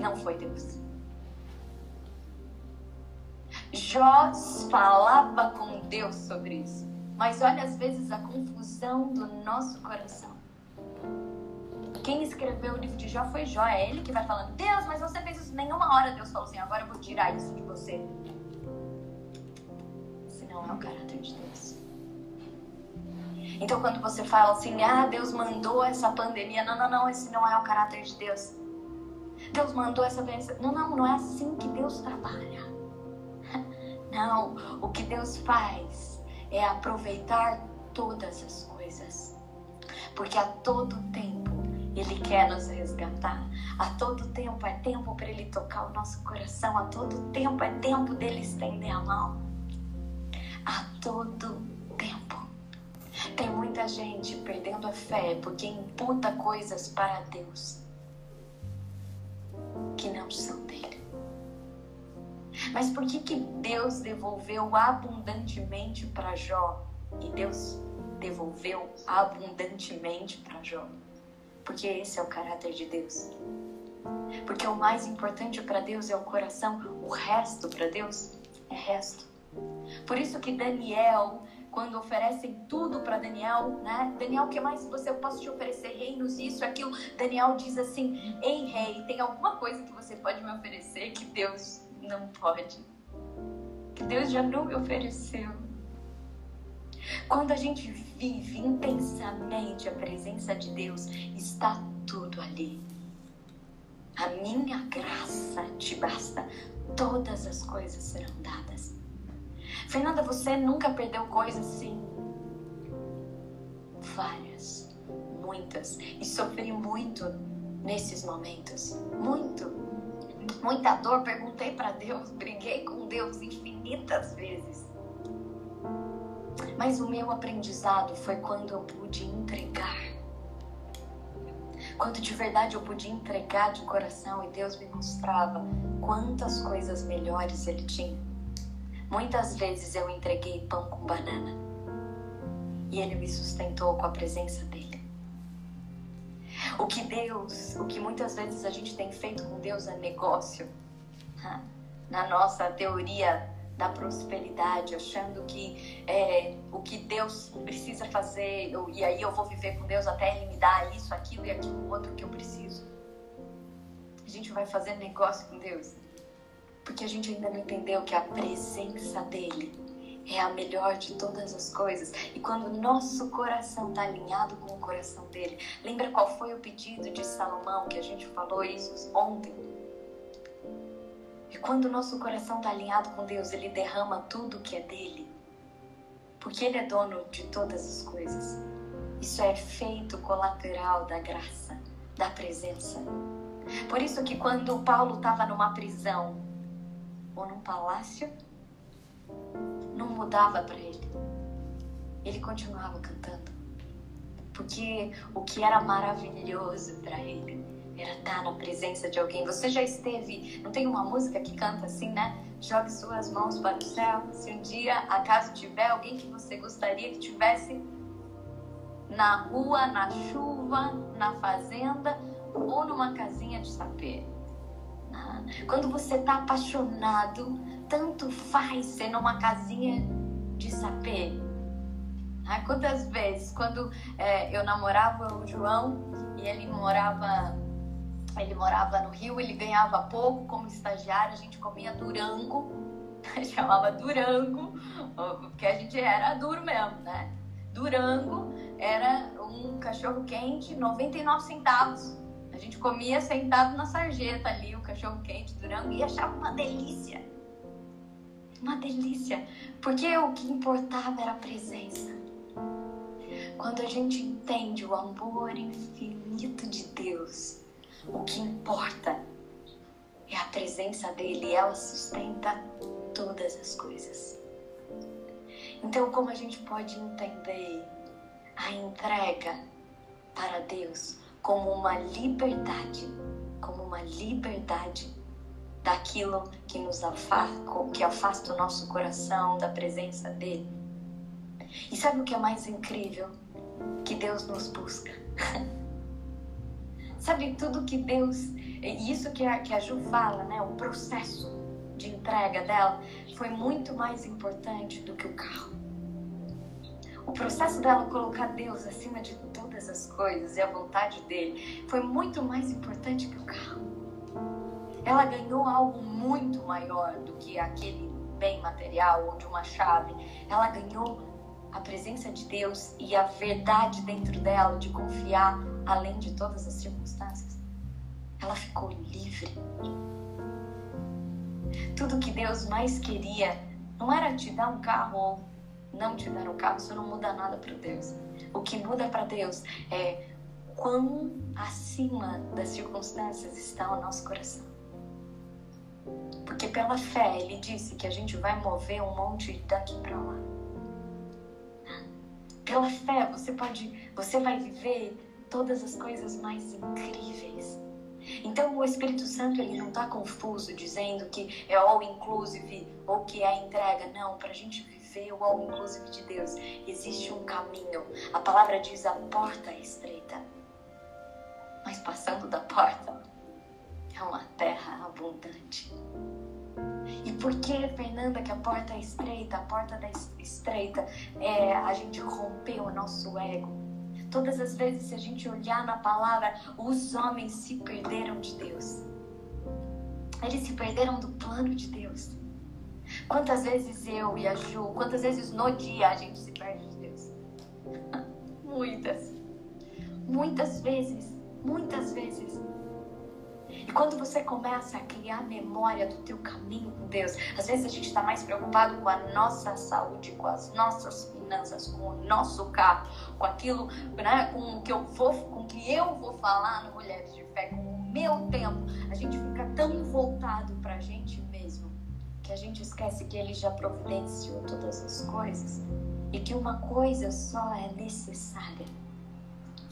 Não foi Deus. Jó falava com Deus sobre isso. Mas olha às vezes a confusão do nosso coração. Quem escreveu o livro de Jó foi Jó. É ele que vai falando: Deus, mas você fez isso. Nenhuma hora Deus falou assim: agora eu vou tirar isso de você. Esse não é o caráter de Deus. Então, quando você fala assim, ah, Deus mandou essa pandemia, não, não, não, esse não é o caráter de Deus. Deus mandou essa doença. Não, não, não é assim que Deus trabalha. Não, o que Deus faz é aproveitar todas as coisas. Porque a todo tempo Ele quer nos resgatar. A todo tempo é tempo para Ele tocar o nosso coração. A todo tempo é tempo dele estender a mão. A todo tempo. Tem muita gente perdendo a fé porque imputa coisas para Deus que não são dele. Mas por que, que Deus devolveu abundantemente para Jó e Deus devolveu abundantemente para Jó? Porque esse é o caráter de Deus. Porque o mais importante para Deus é o coração, o resto para Deus é resto. Por isso que Daniel quando oferecem tudo para Daniel, né? Daniel, o que mais você eu posso te oferecer? Reinos, isso, aquilo. Daniel diz assim: Ei, rei, tem alguma coisa que você pode me oferecer que Deus não pode? Que Deus já não me ofereceu. Quando a gente vive intensamente a presença de Deus, está tudo ali. A minha graça te basta, todas as coisas serão dadas. Fernanda, você nunca perdeu coisas assim? Várias, muitas. E sofri muito nesses momentos. Muito. Muita dor. Perguntei para Deus, briguei com Deus infinitas vezes. Mas o meu aprendizado foi quando eu pude entregar. Quando de verdade eu pude entregar de coração e Deus me mostrava quantas coisas melhores Ele tinha. Muitas vezes eu entreguei pão com banana e ele me sustentou com a presença dele. O que Deus, o que muitas vezes a gente tem feito com Deus é negócio. Na nossa teoria da prosperidade, achando que é, o que Deus precisa fazer, eu, e aí eu vou viver com Deus até Ele me dar isso, aquilo e aquilo outro que eu preciso. A gente vai fazer negócio com Deus. Porque a gente ainda não entendeu que a presença dele é a melhor de todas as coisas. E quando o nosso coração está alinhado com o coração dele, lembra qual foi o pedido de Salomão que a gente falou isso ontem? E quando o nosso coração está alinhado com Deus, ele derrama tudo que é dele. Porque ele é dono de todas as coisas. Isso é efeito colateral da graça, da presença. Por isso que quando Paulo estava numa prisão, ou num palácio, não mudava para ele. Ele continuava cantando. Porque o que era maravilhoso para ele era estar na presença de alguém. Você já esteve, não tem uma música que canta assim, né? Jogue suas mãos para o céu. Se um dia acaso tiver alguém que você gostaria que tivesse na rua, na chuva, na fazenda ou numa casinha de sapê. Quando você está apaixonado, tanto faz ser numa casinha de sapê. Ah, quantas vezes, quando é, eu namorava o João e ele morava, ele morava no Rio, ele ganhava pouco como estagiário, a gente comia durango, chamava durango, porque a gente era duro mesmo, né? Durango era um cachorro quente, 99 centavos. A gente comia sentado na sarjeta ali, o cachorro quente, durango, e achava uma delícia. Uma delícia. Porque o que importava era a presença. Quando a gente entende o amor infinito de Deus, o que importa é a presença dele, ela sustenta todas as coisas. Então, como a gente pode entender a entrega para Deus como uma liberdade, como uma liberdade daquilo que nos afasta, que afasta o nosso coração da presença dele. E sabe o que é mais incrível? Que Deus nos busca. sabe tudo que Deus, isso que a, que a Ju fala, né? O processo de entrega dela foi muito mais importante do que o carro. O processo dela colocar Deus acima de todas as coisas e a vontade dele foi muito mais importante que o carro. Ela ganhou algo muito maior do que aquele bem material ou de uma chave. Ela ganhou a presença de Deus e a verdade dentro dela de confiar além de todas as circunstâncias. Ela ficou livre. Tudo que Deus mais queria não era te dar um carro ou não te dar um carro, isso não muda nada para Deus. O que muda para Deus é quão acima das circunstâncias está o nosso coração. Porque pela fé ele disse que a gente vai mover um monte daqui para lá. Pela fé você pode, você vai viver todas as coisas mais incríveis. Então o Espírito Santo ele não está confuso dizendo que é all inclusive ou que é entrega. Não, para a gente viver o all inclusive de Deus existe um caminho. A palavra diz a porta é estreita, mas passando da porta é uma terra abundante. E por que, Fernanda, que a porta é estreita, a porta da estreita é a gente romper o nosso ego? Todas as vezes, se a gente olhar na palavra, os homens se perderam de Deus. Eles se perderam do plano de Deus. Quantas vezes eu e a Ju, quantas vezes no dia a gente se perde de Deus? Muitas. Muitas vezes. Muitas vezes. E quando você começa a criar memória do teu caminho com Deus, às vezes a gente está mais preocupado com a nossa saúde, com as nossas finanças, com o nosso carro, com aquilo, né, com o que eu vou, com o que eu vou falar no Mulheres de Fé, com o meu tempo. A gente fica tão voltado para a gente mesmo que a gente esquece que Ele já providenciou todas as coisas e que uma coisa só é necessária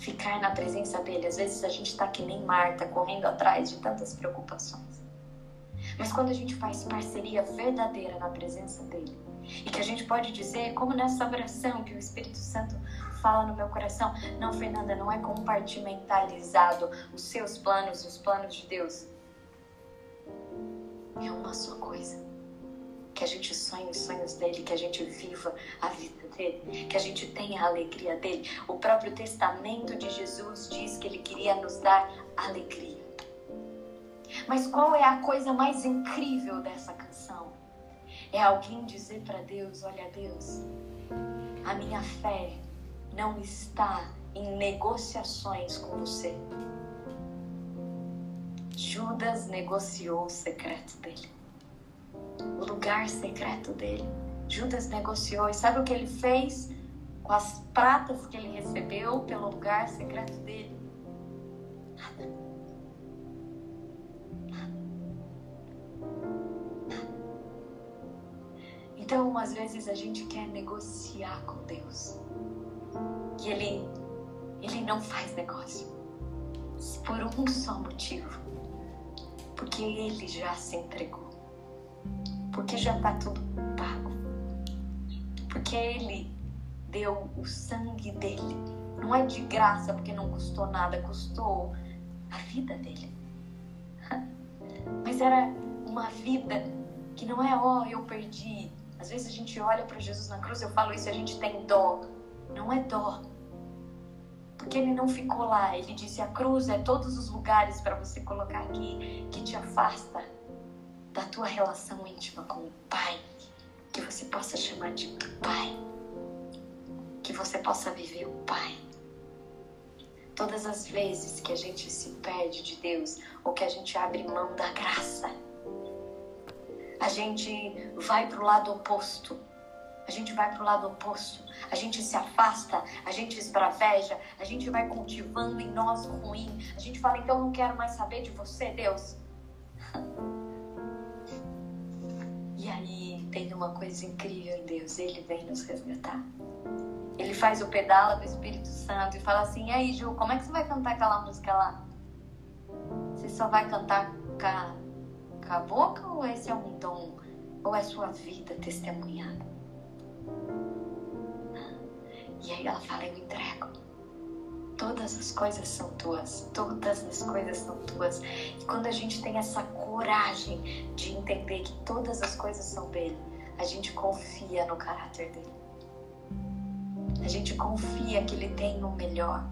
ficar na presença dele. Às vezes a gente está que nem Marta, correndo atrás de tantas preocupações. Mas quando a gente faz parceria verdadeira na presença dele, e que a gente pode dizer, como nessa oração que o Espírito Santo fala no meu coração, não, Fernanda, não é compartimentalizado os seus planos e os planos de Deus. É uma só coisa. Que a gente sonhe os sonhos dele, que a gente viva a vida dele, que a gente tenha a alegria dele. O próprio testamento de Jesus diz que ele queria nos dar alegria. Mas qual é a coisa mais incrível dessa canção? É alguém dizer para Deus: Olha, Deus, a minha fé não está em negociações com você. Judas negociou o secreto dele, o lugar secreto dele. Judas negociou. E sabe o que ele fez com as pratas que ele recebeu pelo lugar secreto dele? Nada. Então, às vezes a gente quer negociar com Deus. E ele ele não faz negócio. Por um só motivo. Porque ele já se entregou. Porque já está tudo pago. Porque Ele deu o sangue dele. Não é de graça porque não custou nada, custou a vida dele. Mas era uma vida que não é, ó, oh, eu perdi. Às vezes a gente olha para Jesus na cruz, eu falo isso, a gente tem dó. não é dó. Porque ele não ficou lá. Ele disse: a cruz é todos os lugares para você colocar aqui que te afasta da tua relação íntima com o Pai. Que você possa chamar de Pai. Que você possa viver o Pai. Todas as vezes que a gente se perde de Deus ou que a gente abre mão da graça, a gente vai para o lado oposto. A gente vai para o lado oposto. A gente se afasta, a gente esbraveja, a gente vai cultivando em nós o ruim. A gente fala, então não quero mais saber de você, Deus. E aí tem uma coisa incrível em Deus, Ele vem nos resgatar. Ele faz o pedala do Espírito Santo e fala assim: e aí, Ju, como é que você vai cantar aquela música lá? Você só vai cantar com a, com a boca ou esse é um dom? Ou é sua vida testemunhada? E aí ela fala: Eu entrego. Todas as coisas são tuas. Todas as coisas são tuas. E quando a gente tem essa coragem de entender que todas as coisas são dele, a gente confia no caráter dele. A gente confia que ele tem o melhor,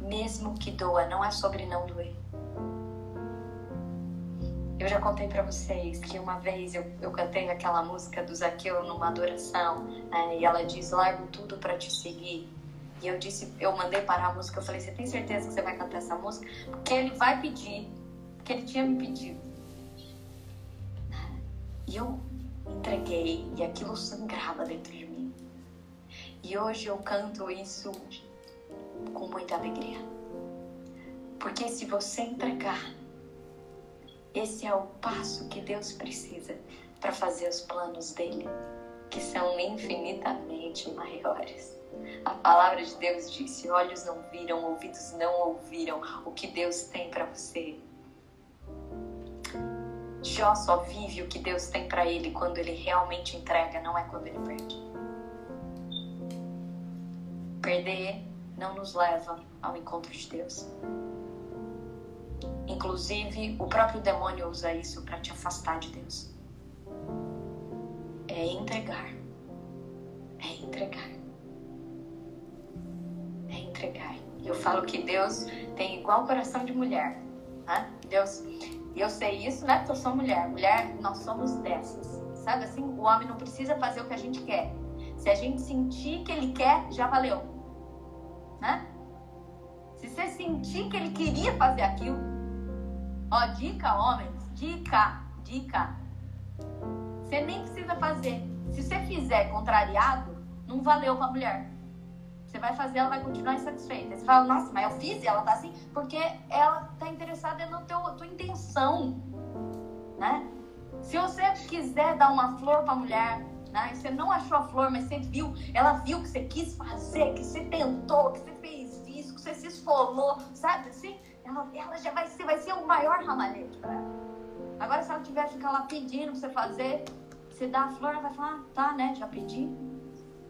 mesmo que doa. Não é sobre não doer. Eu já contei para vocês que uma vez eu, eu cantei aquela música do Zaqueu numa adoração né, e ela diz: Largo tudo para te seguir. E eu disse, eu mandei parar a música. Eu falei: Você tem certeza que você vai cantar essa música? Porque ele vai pedir, porque ele tinha me pedido. E eu entreguei e aquilo sangrava dentro de mim. E hoje eu canto isso com muita alegria. Porque se você entregar, esse é o passo que Deus precisa para fazer os planos dele, que são infinitamente maiores. A palavra de Deus disse: olhos não viram, ouvidos não ouviram o que Deus tem para você. Jó só vive o que Deus tem para ele quando ele realmente entrega, não é quando ele perde. Perder não nos leva ao encontro de Deus. Inclusive, o próprio demônio usa isso para te afastar de Deus. É entregar. É entregar. Eu falo que Deus tem igual coração de mulher. Né? Deus, eu sei isso, né? Porque eu sou mulher. Mulher, nós somos dessas. Sabe assim? O homem não precisa fazer o que a gente quer. Se a gente sentir que ele quer, já valeu. Né? Se você sentir que ele queria fazer aquilo, Ó, dica, homens, dica, dica. Você nem precisa fazer. Se você fizer contrariado, não valeu pra mulher. Você vai fazer, ela vai continuar insatisfeita. Você fala, nossa, mas eu fiz e ela tá assim, porque ela tá interessada na tua intenção, né? Se você quiser dar uma flor pra mulher, né? Você não achou a flor, mas você viu, ela viu que você quis fazer, que você tentou, que você fez isso, que você se esfolou, sabe assim? ela, ela já vai ser, vai ser o maior ramalhete para ela. Agora, se ela tiver ficar lá pedindo pra você fazer, você dá a flor, ela vai falar, ah, tá, né, já pedi.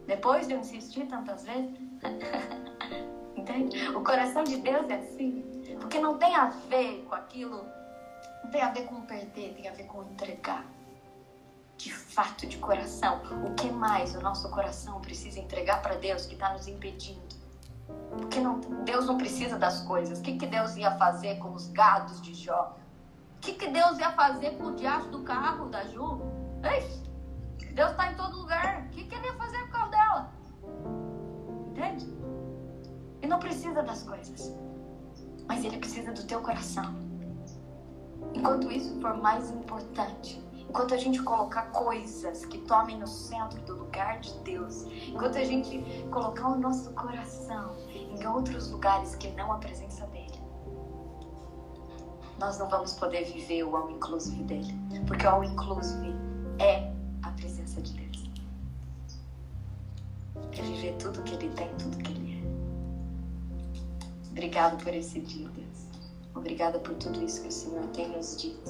Depois de eu insistir tantas vezes. Entende? O coração de Deus é assim. Porque não tem a ver com aquilo, não tem a ver com perder, tem a ver com entregar. De fato, de coração. O que mais o nosso coração precisa entregar para Deus que está nos impedindo? Porque não, Deus não precisa das coisas. O que, que Deus ia fazer com os gados de Jó? O que, que Deus ia fazer com o diacho do carro da Ju? Ei, Deus está em todo lugar. O que, que ele ia fazer Entende? Ele não precisa das coisas. Mas ele precisa do teu coração. Enquanto isso for mais importante, enquanto a gente colocar coisas que tomem o centro do lugar de Deus, enquanto a gente colocar o nosso coração em outros lugares que não a presença dele, nós não vamos poder viver o all inclusive dele, porque o all inclusive é a presença de Deus. Viver tudo que ele tem, tudo que ele é. Obrigado por esse dia, Deus. Obrigada por tudo isso que o Senhor tem nos dito.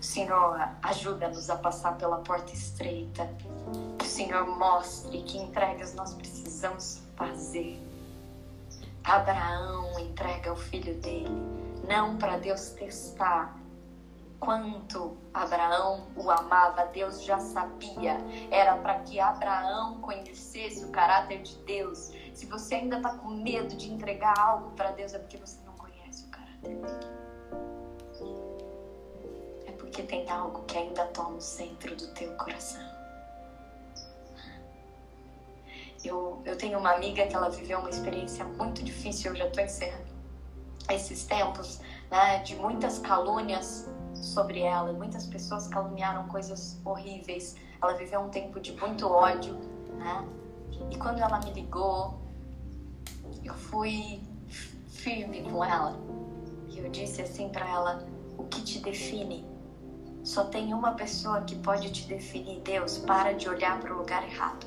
Senhor, ajuda-nos a passar pela porta estreita. Que o Senhor mostre que entregas nós precisamos fazer. Abraão entrega o filho dele, não para Deus testar, quanto Abraão o amava, Deus já sabia. Era para que Abraão conhecesse o caráter de Deus. Se você ainda está com medo de entregar algo para Deus, é porque você não conhece o caráter dele. É porque tem algo que ainda toma o centro do teu coração. Eu, eu tenho uma amiga que ela viveu uma experiência muito difícil, eu já estou encerrando esses tempos, né, de muitas calúnias sobre ela. Muitas pessoas caluniaram coisas horríveis. Ela viveu um tempo de muito ódio, né? E quando ela me ligou, eu fui firme com ela. E eu disse assim para ela: "O que te define? Só tem uma pessoa que pode te definir, Deus. Para de olhar para o lugar errado.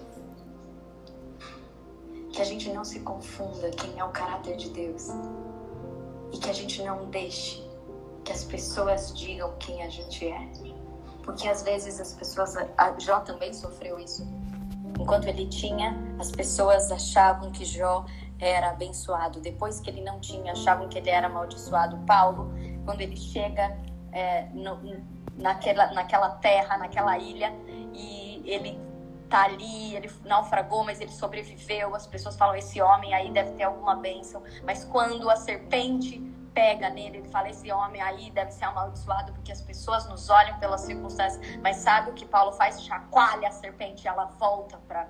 Que a gente não se confunda quem é o caráter de Deus. E que a gente não deixe que as pessoas digam quem a gente é. Porque às vezes as pessoas. A Jó também sofreu isso. Enquanto ele tinha, as pessoas achavam que Jó era abençoado. Depois que ele não tinha, achavam que ele era amaldiçoado. Paulo, quando ele chega é, no, naquela, naquela terra, naquela ilha, e ele tá ali, ele naufragou, mas ele sobreviveu. As pessoas falam: esse homem aí deve ter alguma bênção. Mas quando a serpente pega nele, ele fala: esse homem aí deve ser amaldiçoado porque as pessoas nos olham pelas circunstâncias. Mas sabe o que Paulo faz? Chacoalha a serpente e ela volta para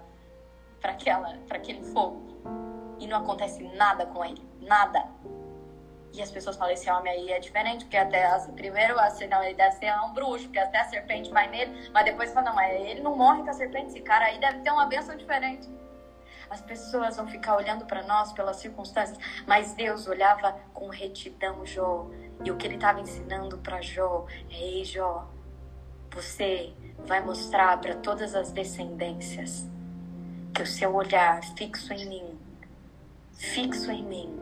aquele fogo. E não acontece nada com ele, nada. E as pessoas falam: esse homem aí é diferente, porque até as, primeiro assim, não, ele deve ser um bruxo, porque até a serpente vai nele, mas depois fala: não, ele não morre com a serpente, esse cara aí deve ter uma bênção diferente. As pessoas vão ficar olhando para nós pelas circunstâncias, mas Deus olhava com retidão Jó. E o que ele estava ensinando para Jó é: Ei, Jó, você vai mostrar para todas as descendências que o seu olhar fixo em mim, fixo em mim,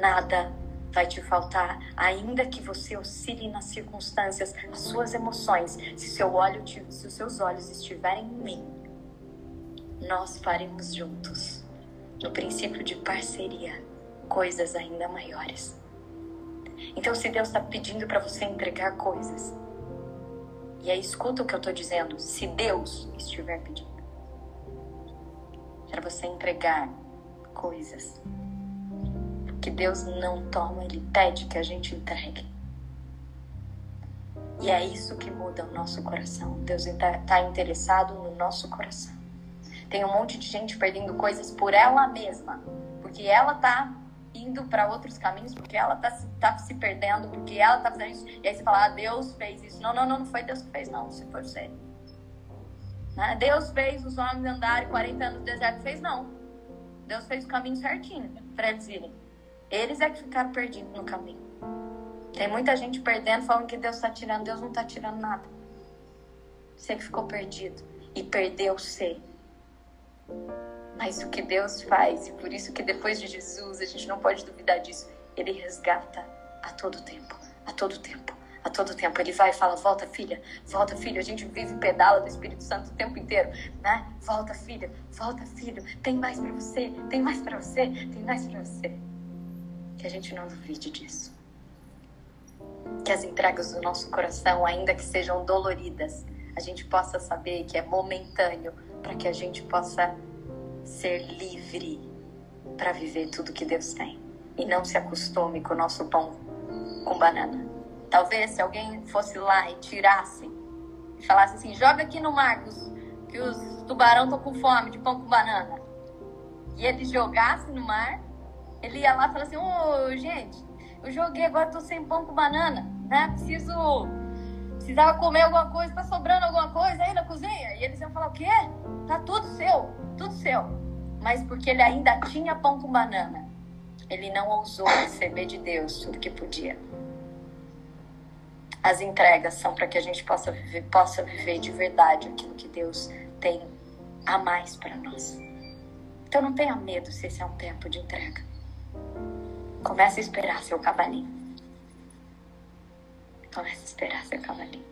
nada vai te faltar, ainda que você oscile nas circunstâncias, as suas emoções, se seu olho, se os seus olhos estiverem em mim, nós faremos juntos, no princípio de parceria, coisas ainda maiores. Então, se Deus está pedindo para você entregar coisas, e aí escuta o que eu estou dizendo, se Deus estiver pedindo para você entregar coisas, que Deus não toma, Ele pede que a gente entregue. E é isso que muda o nosso coração. Deus está interessado no nosso coração. Tem um monte de gente perdendo coisas por ela mesma, porque ela tá indo para outros caminhos, porque ela tá, tá se perdendo, porque ela tá fazendo isso. E aí você fala, ah, Deus fez isso. Não, não, não, não foi Deus que fez, não, se for você. Né? Deus fez os homens andarem 40 anos no deserto, fez não. Deus fez o caminho certinho para eles irem. Eles é que ficaram perdidos no caminho. Tem muita gente perdendo, falando que Deus está tirando. Deus não está tirando nada. Você que ficou perdido e perdeu ser mas o que Deus faz, e por isso que depois de Jesus, a gente não pode duvidar disso, ele resgata a todo tempo, a todo tempo, a todo tempo. Ele vai e fala: Volta, filha, volta, filho. A gente vive pedala do Espírito Santo o tempo inteiro, né? Volta, filha, volta, filho. Tem mais para você, tem mais para você, tem mais para você. Que a gente não duvide disso. Que as entregas do nosso coração, ainda que sejam doloridas, a gente possa saber que é momentâneo, para que a gente possa ser livre para viver tudo que Deus tem e não se acostume com o nosso pão com banana. Talvez se alguém fosse lá e tirasse e falasse assim: joga aqui no mar que os, que os tubarão estão com fome de pão com banana. E ele jogasse no mar, ele ia lá e falasse assim: ô oh, gente, eu joguei, agora tô sem pão com banana, né? Preciso precisava comer alguma coisa, tá sobrando alguma coisa aí na cozinha? E eles iam falar: o quê? Tá tudo seu, tudo seu. Mas porque ele ainda tinha pão com banana, ele não ousou receber de Deus tudo que podia. As entregas são para que a gente possa viver, possa viver de verdade aquilo que Deus tem a mais para nós. Então não tenha medo se esse é um tempo de entrega. Comece a esperar seu cavalinho. Comece a esperar seu cavalinho.